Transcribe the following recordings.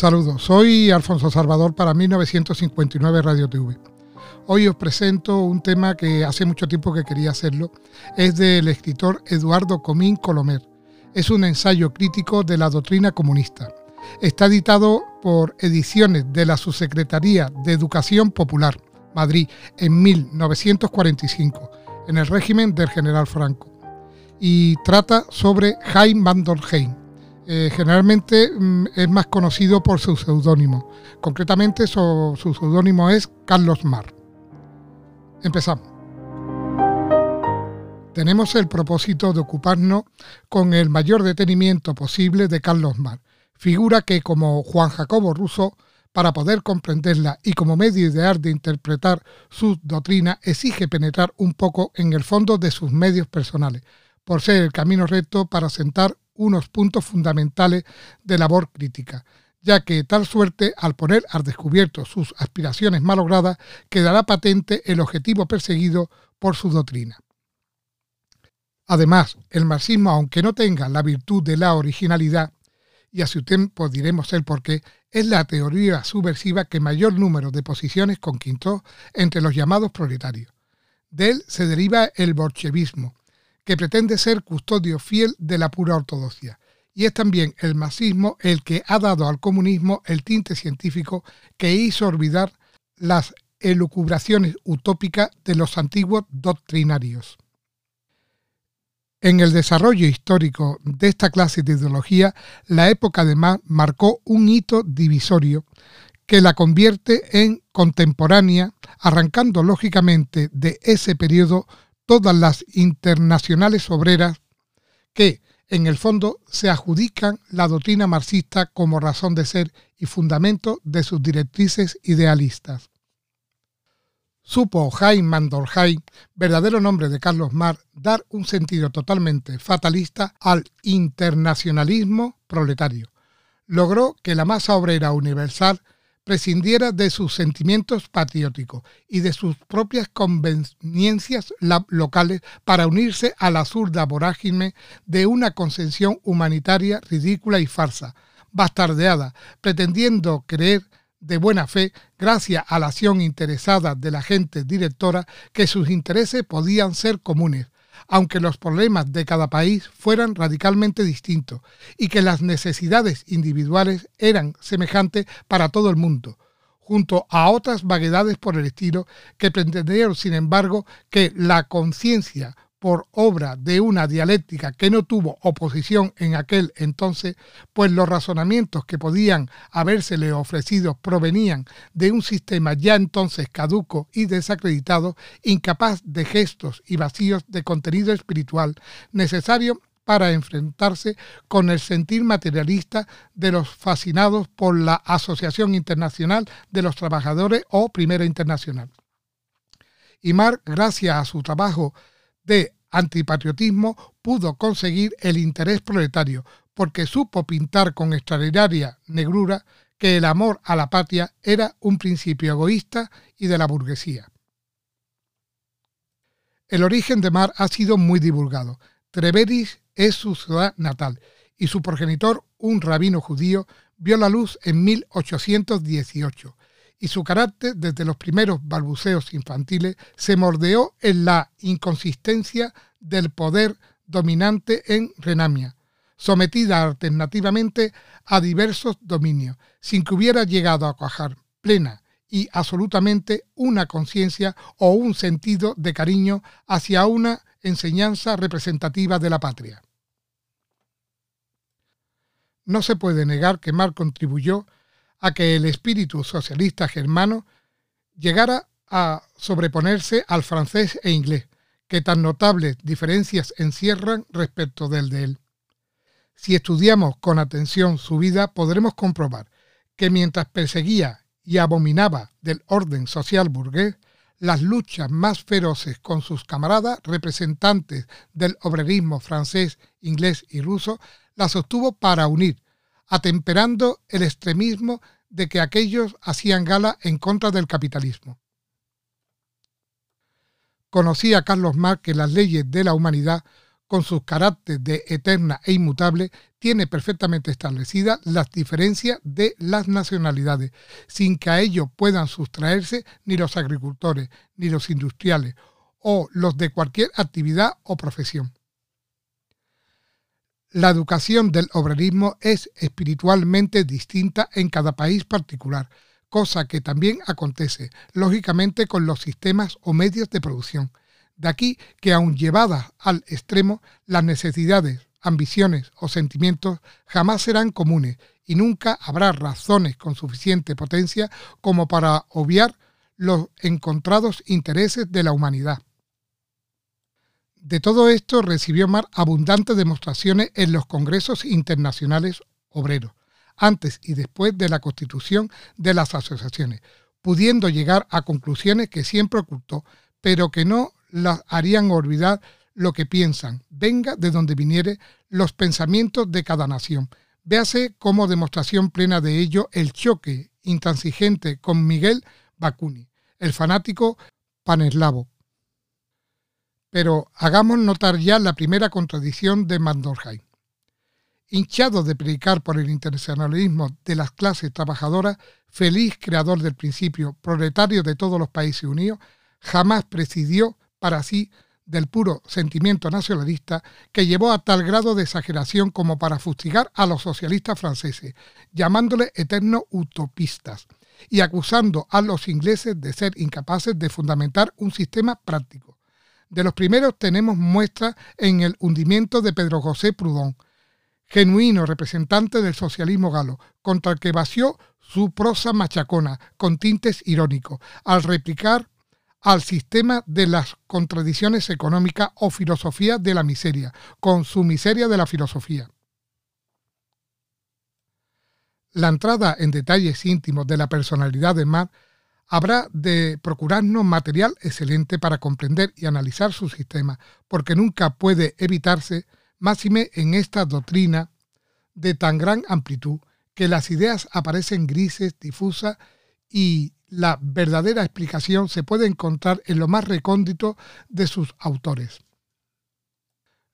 Saludos, soy Alfonso Salvador para 1959 Radio TV. Hoy os presento un tema que hace mucho tiempo que quería hacerlo. Es del escritor Eduardo Comín Colomer. Es un ensayo crítico de la doctrina comunista. Está editado por Ediciones de la Subsecretaría de Educación Popular, Madrid, en 1945, en el régimen del general Franco. Y trata sobre Jaime Van eh, generalmente mm, es más conocido por su seudónimo. Concretamente su, seudónimo es Carlos Mar. Empezamos. Tenemos el propósito de ocuparnos con el mayor detenimiento posible de Carlos Mar, figura que como Juan Jacobo Russo, para poder comprenderla y como medio ideal de interpretar su doctrina, exige penetrar un poco en el fondo de sus medios personales, por ser el camino recto para sentar unos puntos fundamentales de labor crítica, ya que tal suerte, al poner al descubierto sus aspiraciones malogradas, quedará patente el objetivo perseguido por su doctrina. Además, el marxismo, aunque no tenga la virtud de la originalidad, y a su tiempo diremos el por qué, es la teoría subversiva que mayor número de posiciones conquistó entre los llamados proletarios. De él se deriva el bolchevismo, que pretende ser custodio fiel de la pura ortodoxia. Y es también el marxismo el que ha dado al comunismo el tinte científico que hizo olvidar las elucubraciones utópicas de los antiguos doctrinarios. En el desarrollo histórico de esta clase de ideología, la época además marcó un hito divisorio que la convierte en contemporánea, arrancando lógicamente de ese periodo todas las internacionales obreras que, en el fondo, se adjudican la doctrina marxista como razón de ser y fundamento de sus directrices idealistas. Supo Jaime Mandorheim, verdadero nombre de Carlos Mar, dar un sentido totalmente fatalista al internacionalismo proletario. Logró que la masa obrera universal prescindiera de sus sentimientos patrióticos y de sus propias conveniencias locales para unirse a la zurda vorágine de una concepción humanitaria ridícula y farsa, bastardeada, pretendiendo creer de buena fe, gracias a la acción interesada de la gente directora, que sus intereses podían ser comunes, aunque los problemas de cada país fueran radicalmente distintos y que las necesidades individuales eran semejantes para todo el mundo, junto a otras vaguedades por el estilo que pretendieron, sin embargo, que la conciencia por obra de una dialéctica que no tuvo oposición en aquel entonces, pues los razonamientos que podían habérsele ofrecido provenían de un sistema ya entonces caduco y desacreditado, incapaz de gestos y vacíos de contenido espiritual necesario para enfrentarse con el sentir materialista de los fascinados por la Asociación Internacional de los Trabajadores o Primera Internacional. Y Marx, gracias a su trabajo de antipatriotismo pudo conseguir el interés proletario, porque supo pintar con extraordinaria negrura que el amor a la patria era un principio egoísta y de la burguesía. El origen de Mar ha sido muy divulgado. Treveris es su ciudad natal y su progenitor, un rabino judío, vio la luz en 1818 y su carácter desde los primeros balbuceos infantiles se mordeó en la inconsistencia del poder dominante en Renamia, sometida alternativamente a diversos dominios, sin que hubiera llegado a cuajar plena y absolutamente una conciencia o un sentido de cariño hacia una enseñanza representativa de la patria. No se puede negar que Marx contribuyó a que el espíritu socialista germano llegara a sobreponerse al francés e inglés, que tan notables diferencias encierran respecto del de él. Si estudiamos con atención su vida, podremos comprobar que mientras perseguía y abominaba del orden social burgués, las luchas más feroces con sus camaradas representantes del obrerismo francés, inglés y ruso las sostuvo para unir, atemperando el extremismo de que aquellos hacían gala en contra del capitalismo. Conocía Carlos Marx que las leyes de la humanidad con sus caracteres de eterna e inmutable, tiene perfectamente establecidas las diferencias de las nacionalidades, sin que a ello puedan sustraerse ni los agricultores, ni los industriales, o los de cualquier actividad o profesión. La educación del obrerismo es espiritualmente distinta en cada país particular, cosa que también acontece, lógicamente, con los sistemas o medios de producción. De aquí que, aun llevadas al extremo, las necesidades, ambiciones o sentimientos jamás serán comunes y nunca habrá razones con suficiente potencia como para obviar los encontrados intereses de la humanidad. De todo esto recibió Mar abundantes demostraciones en los congresos internacionales obreros, antes y después de la constitución de las asociaciones, pudiendo llegar a conclusiones que siempre ocultó, pero que no las harían olvidar lo que piensan, venga de donde viniere los pensamientos de cada nación. Véase como demostración plena de ello el choque intransigente con Miguel Bakunin, el fanático paneslavo, pero hagamos notar ya la primera contradicción de Mandorheim. Hinchado de predicar por el internacionalismo de las clases trabajadoras, feliz creador del principio proletario de todos los países unidos, jamás presidió para sí del puro sentimiento nacionalista que llevó a tal grado de exageración como para fustigar a los socialistas franceses, llamándoles eternos utopistas y acusando a los ingleses de ser incapaces de fundamentar un sistema práctico de los primeros tenemos muestra en el hundimiento de Pedro José Proudhon, genuino representante del socialismo galo, contra el que vació su prosa machacona con tintes irónicos, al replicar al sistema de las contradicciones económicas o filosofía de la miseria, con su miseria de la filosofía. La entrada en detalles íntimos de la personalidad de Marx habrá de procurarnos material excelente para comprender y analizar su sistema, porque nunca puede evitarse, máxime en esta doctrina de tan gran amplitud, que las ideas aparecen grises, difusas y la verdadera explicación se puede encontrar en lo más recóndito de sus autores.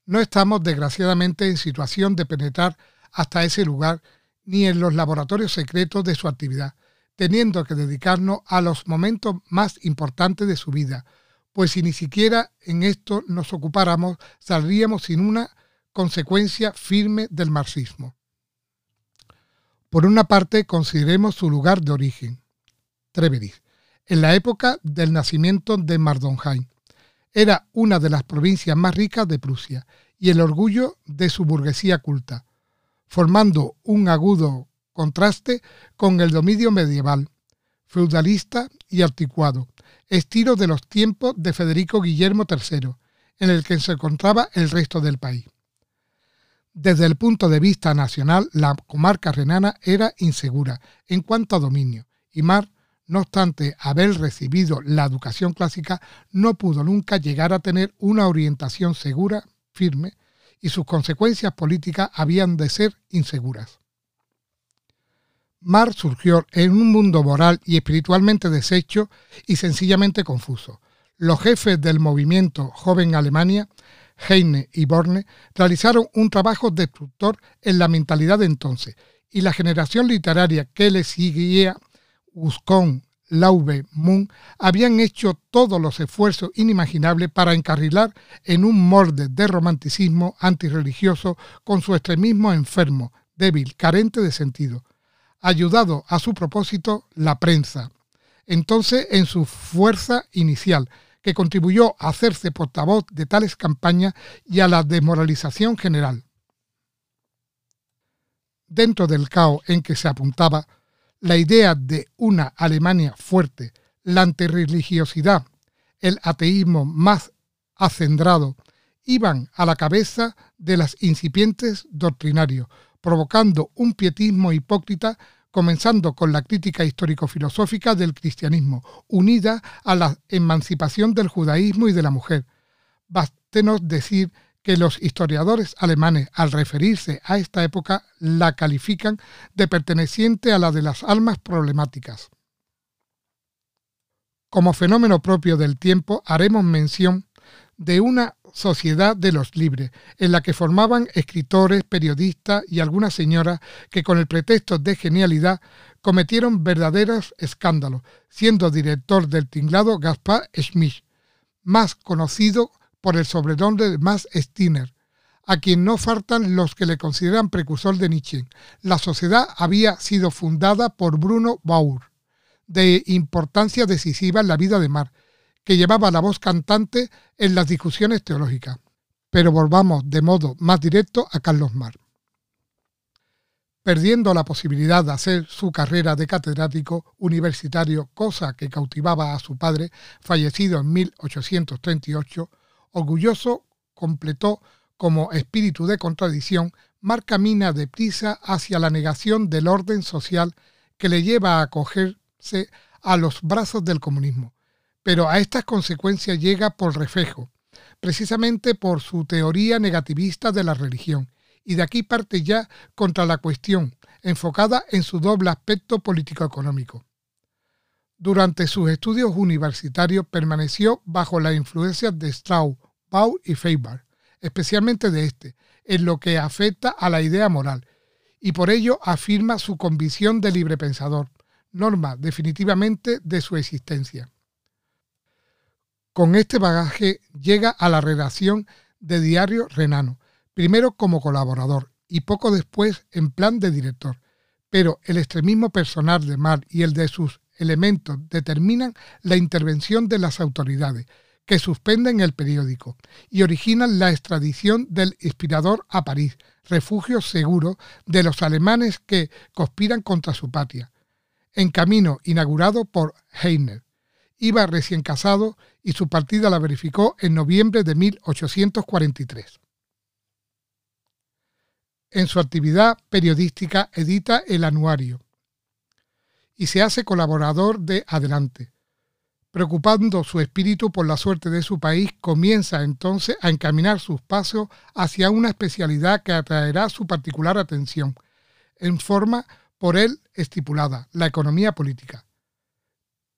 No estamos, desgraciadamente, en situación de penetrar hasta ese lugar ni en los laboratorios secretos de su actividad, teniendo que dedicarnos a los momentos más importantes de su vida, pues si ni siquiera en esto nos ocupáramos, saldríamos sin una consecuencia firme del marxismo. Por una parte, consideremos su lugar de origen, Treveris, en la época del nacimiento de Mardonheim. Era una de las provincias más ricas de Prusia y el orgullo de su burguesía culta, formando un agudo contraste con el dominio medieval, feudalista y articuado, estilo de los tiempos de Federico Guillermo III, en el que se encontraba el resto del país. Desde el punto de vista nacional, la comarca renana era insegura en cuanto a dominio, y Mar, no obstante haber recibido la educación clásica, no pudo nunca llegar a tener una orientación segura, firme, y sus consecuencias políticas habían de ser inseguras. Mar surgió en un mundo moral y espiritualmente deshecho y sencillamente confuso. Los jefes del movimiento Joven Alemania, Heine y Borne, realizaron un trabajo destructor en la mentalidad de entonces, y la generación literaria que le seguía, Uscon, Laube, Moon, habían hecho todos los esfuerzos inimaginables para encarrilar en un morde de romanticismo antirreligioso con su extremismo enfermo, débil, carente de sentido ayudado a su propósito la prensa, entonces en su fuerza inicial, que contribuyó a hacerse portavoz de tales campañas y a la desmoralización general. Dentro del caos en que se apuntaba, la idea de una Alemania fuerte, la antirreligiosidad, el ateísmo más acendrado, iban a la cabeza de las incipientes doctrinarios, provocando un pietismo hipócrita comenzando con la crítica histórico-filosófica del cristianismo, unida a la emancipación del judaísmo y de la mujer. Bástenos decir que los historiadores alemanes, al referirse a esta época, la califican de perteneciente a la de las almas problemáticas. Como fenómeno propio del tiempo, haremos mención de una sociedad de los libres, en la que formaban escritores, periodistas y algunas señoras que con el pretexto de genialidad cometieron verdaderos escándalos, siendo director del tinglado Gaspar Schmidt, más conocido por el sobrenombre de Max Stirner, a quien no faltan los que le consideran precursor de Nietzsche. La sociedad había sido fundada por Bruno Baur, de importancia decisiva en la vida de Mar, que llevaba la voz cantante en las discusiones teológicas. Pero volvamos de modo más directo a Carlos Mar. Perdiendo la posibilidad de hacer su carrera de catedrático universitario, cosa que cautivaba a su padre, fallecido en 1838, orgulloso completó como espíritu de contradicción, Mar camina deprisa hacia la negación del orden social que le lleva a acogerse a los brazos del comunismo, pero a estas consecuencias llega por reflejo, precisamente por su teoría negativista de la religión, y de aquí parte ya contra la cuestión, enfocada en su doble aspecto político-económico. Durante sus estudios universitarios permaneció bajo la influencia de Strauss, Bau y Feybar, especialmente de este, en lo que afecta a la idea moral, y por ello afirma su convicción de libre pensador, norma definitivamente de su existencia. Con este bagaje llega a la redacción de Diario Renano, primero como colaborador y poco después en plan de director. Pero el extremismo personal de Mar y el de sus elementos determinan la intervención de las autoridades, que suspenden el periódico y originan la extradición del inspirador a París, refugio seguro de los alemanes que conspiran contra su patria. En camino inaugurado por Heiner. Iba recién casado y su partida la verificó en noviembre de 1843. En su actividad periodística edita el anuario y se hace colaborador de Adelante. Preocupando su espíritu por la suerte de su país, comienza entonces a encaminar sus pasos hacia una especialidad que atraerá su particular atención, en forma por él estipulada, la economía política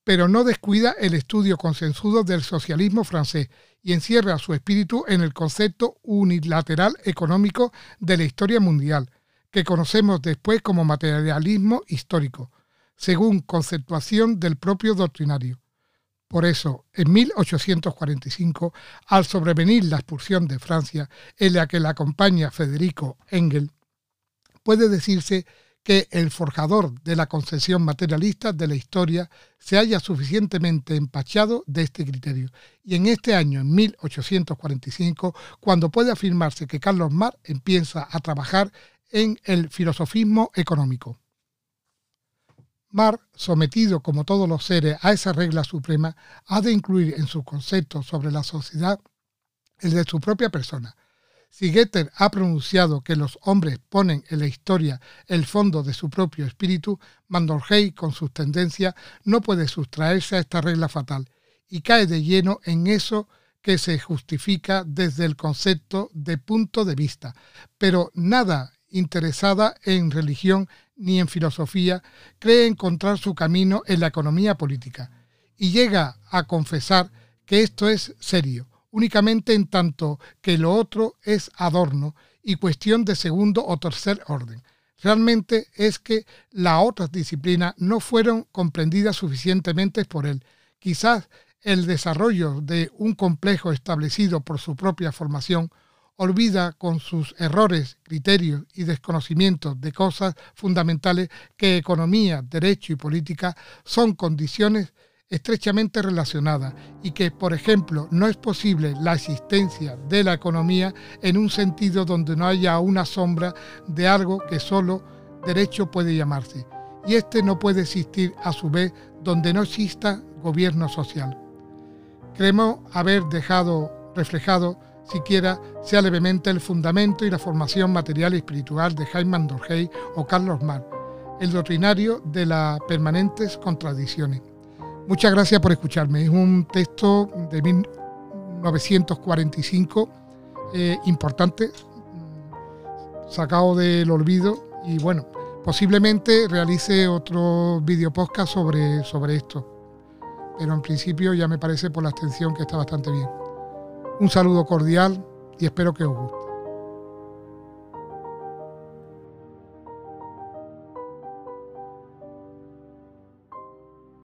pero no descuida el estudio consensuado del socialismo francés y encierra su espíritu en el concepto unilateral económico de la historia mundial, que conocemos después como materialismo histórico, según conceptuación del propio doctrinario. Por eso, en 1845, al sobrevenir la expulsión de Francia, en la que la acompaña Federico Engel, puede decirse que el forjador de la concepción materialista de la historia se haya suficientemente empachado de este criterio. Y en este año, en 1845, cuando puede afirmarse que Carlos Marx empieza a trabajar en el filosofismo económico. Marx, sometido como todos los seres a esa regla suprema, ha de incluir en sus conceptos sobre la sociedad el de su propia persona, si Goethe ha pronunciado que los hombres ponen en la historia el fondo de su propio espíritu, Mandorhey, con sus tendencias, no puede sustraerse a esta regla fatal y cae de lleno en eso que se justifica desde el concepto de punto de vista, pero nada interesada en religión ni en filosofía, cree encontrar su camino en la economía política y llega a confesar que esto es serio, únicamente en tanto que lo otro es adorno y cuestión de segundo o tercer orden. Realmente es que las otras disciplinas no fueron comprendidas suficientemente por él. Quizás el desarrollo de un complejo establecido por su propia formación olvida con sus errores, criterios y desconocimientos de cosas fundamentales que economía, derecho y política son condiciones estrechamente relacionadas y que, por ejemplo, no es posible la existencia de la economía en un sentido donde no haya una sombra de algo que solo derecho puede llamarse. Y este no puede existir a su vez donde no exista gobierno social. Creemos haber dejado reflejado siquiera sea levemente el fundamento y la formación material y espiritual de Jaime Andorgey o Carlos Mar, el doctrinario de las permanentes contradicciones. Muchas gracias por escucharme. Es un texto de 1945 eh, importante, mm, sacado del olvido y bueno, posiblemente realice otro video podcast sobre, sobre esto. Pero en principio ya me parece por la extensión que está bastante bien. Un saludo cordial y espero que os guste.